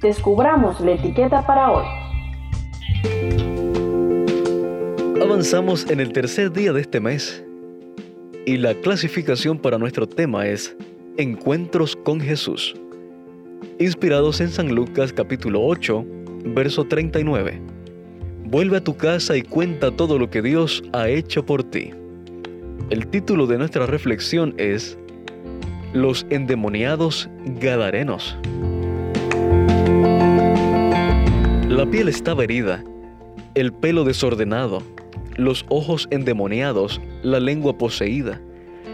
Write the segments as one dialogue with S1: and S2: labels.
S1: descubramos la etiqueta para hoy.
S2: Avanzamos en el tercer día de este mes y la clasificación para nuestro tema es Encuentros con Jesús, inspirados en San Lucas capítulo 8, verso 39. Vuelve a tu casa y cuenta todo lo que Dios ha hecho por ti. El título de nuestra reflexión es Los endemoniados Gadarenos. La piel estaba herida, el pelo desordenado, los ojos endemoniados, la lengua poseída.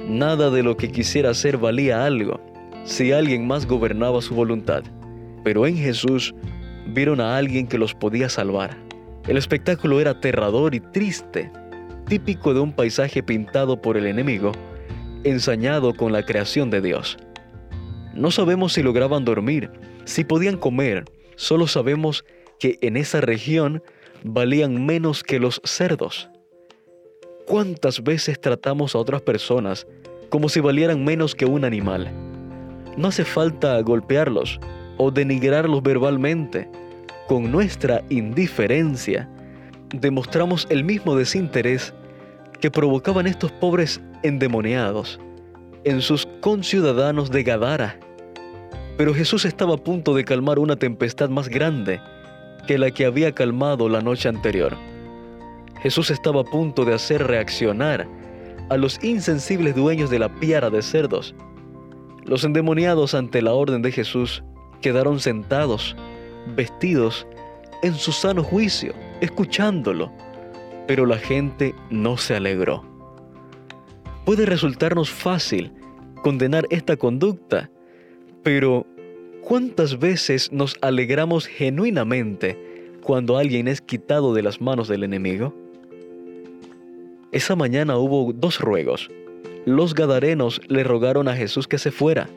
S2: Nada de lo que quisiera hacer valía algo si alguien más gobernaba su voluntad. Pero en Jesús vieron a alguien que los podía salvar. El espectáculo era aterrador y triste, típico de un paisaje pintado por el enemigo, ensañado con la creación de Dios. No sabemos si lograban dormir, si podían comer, solo sabemos en esa región valían menos que los cerdos. ¿Cuántas veces tratamos a otras personas como si valieran menos que un animal? No hace falta golpearlos o denigrarlos verbalmente, con nuestra indiferencia, demostramos el mismo desinterés que provocaban estos pobres endemoniados en sus conciudadanos de Gadara. Pero Jesús estaba a punto de calmar una tempestad más grande que la que había calmado la noche anterior. Jesús estaba a punto de hacer reaccionar a los insensibles dueños de la piara de cerdos. Los endemoniados ante la orden de Jesús quedaron sentados vestidos en su sano juicio, escuchándolo, pero la gente no se alegró. Puede resultarnos fácil condenar esta conducta, pero ¿cuántas veces nos alegramos genuinamente cuando alguien es quitado de las manos del enemigo? Esa mañana hubo dos ruegos. Los gadarenos le rogaron a Jesús que se fuera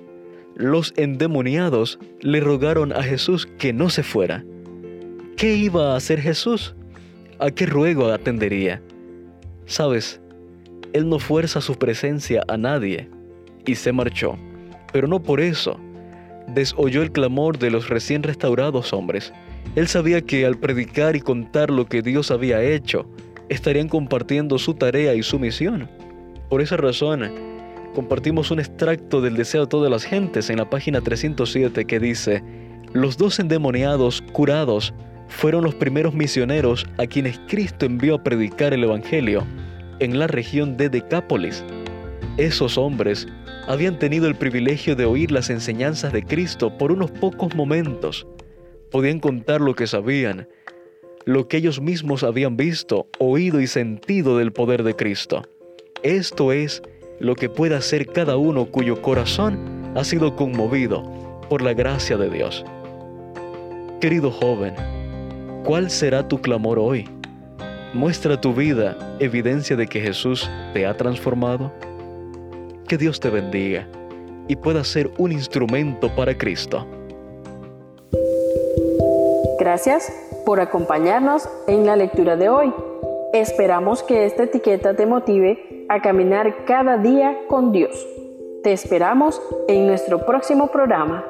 S2: los endemoniados le rogaron a Jesús que no se fuera. ¿Qué iba a hacer Jesús? ¿A qué ruego atendería? Sabes, Él no fuerza su presencia a nadie y se marchó, pero no por eso. Desoyó el clamor de los recién restaurados hombres. Él sabía que al predicar y contar lo que Dios había hecho, estarían compartiendo su tarea y su misión. Por esa razón, compartimos un extracto del deseo de todas las gentes en la página 307 que dice, los dos endemoniados curados fueron los primeros misioneros a quienes Cristo envió a predicar el Evangelio en la región de Decápolis. Esos hombres habían tenido el privilegio de oír las enseñanzas de Cristo por unos pocos momentos. Podían contar lo que sabían, lo que ellos mismos habían visto, oído y sentido del poder de Cristo. Esto es lo que pueda hacer cada uno cuyo corazón ha sido conmovido por la gracia de Dios. Querido joven, ¿cuál será tu clamor hoy? ¿Muestra tu vida evidencia de que Jesús te ha transformado? Que Dios te bendiga y pueda ser un instrumento para Cristo.
S1: Gracias por acompañarnos en la lectura de hoy. Esperamos que esta etiqueta te motive a caminar cada día con Dios. Te esperamos en nuestro próximo programa.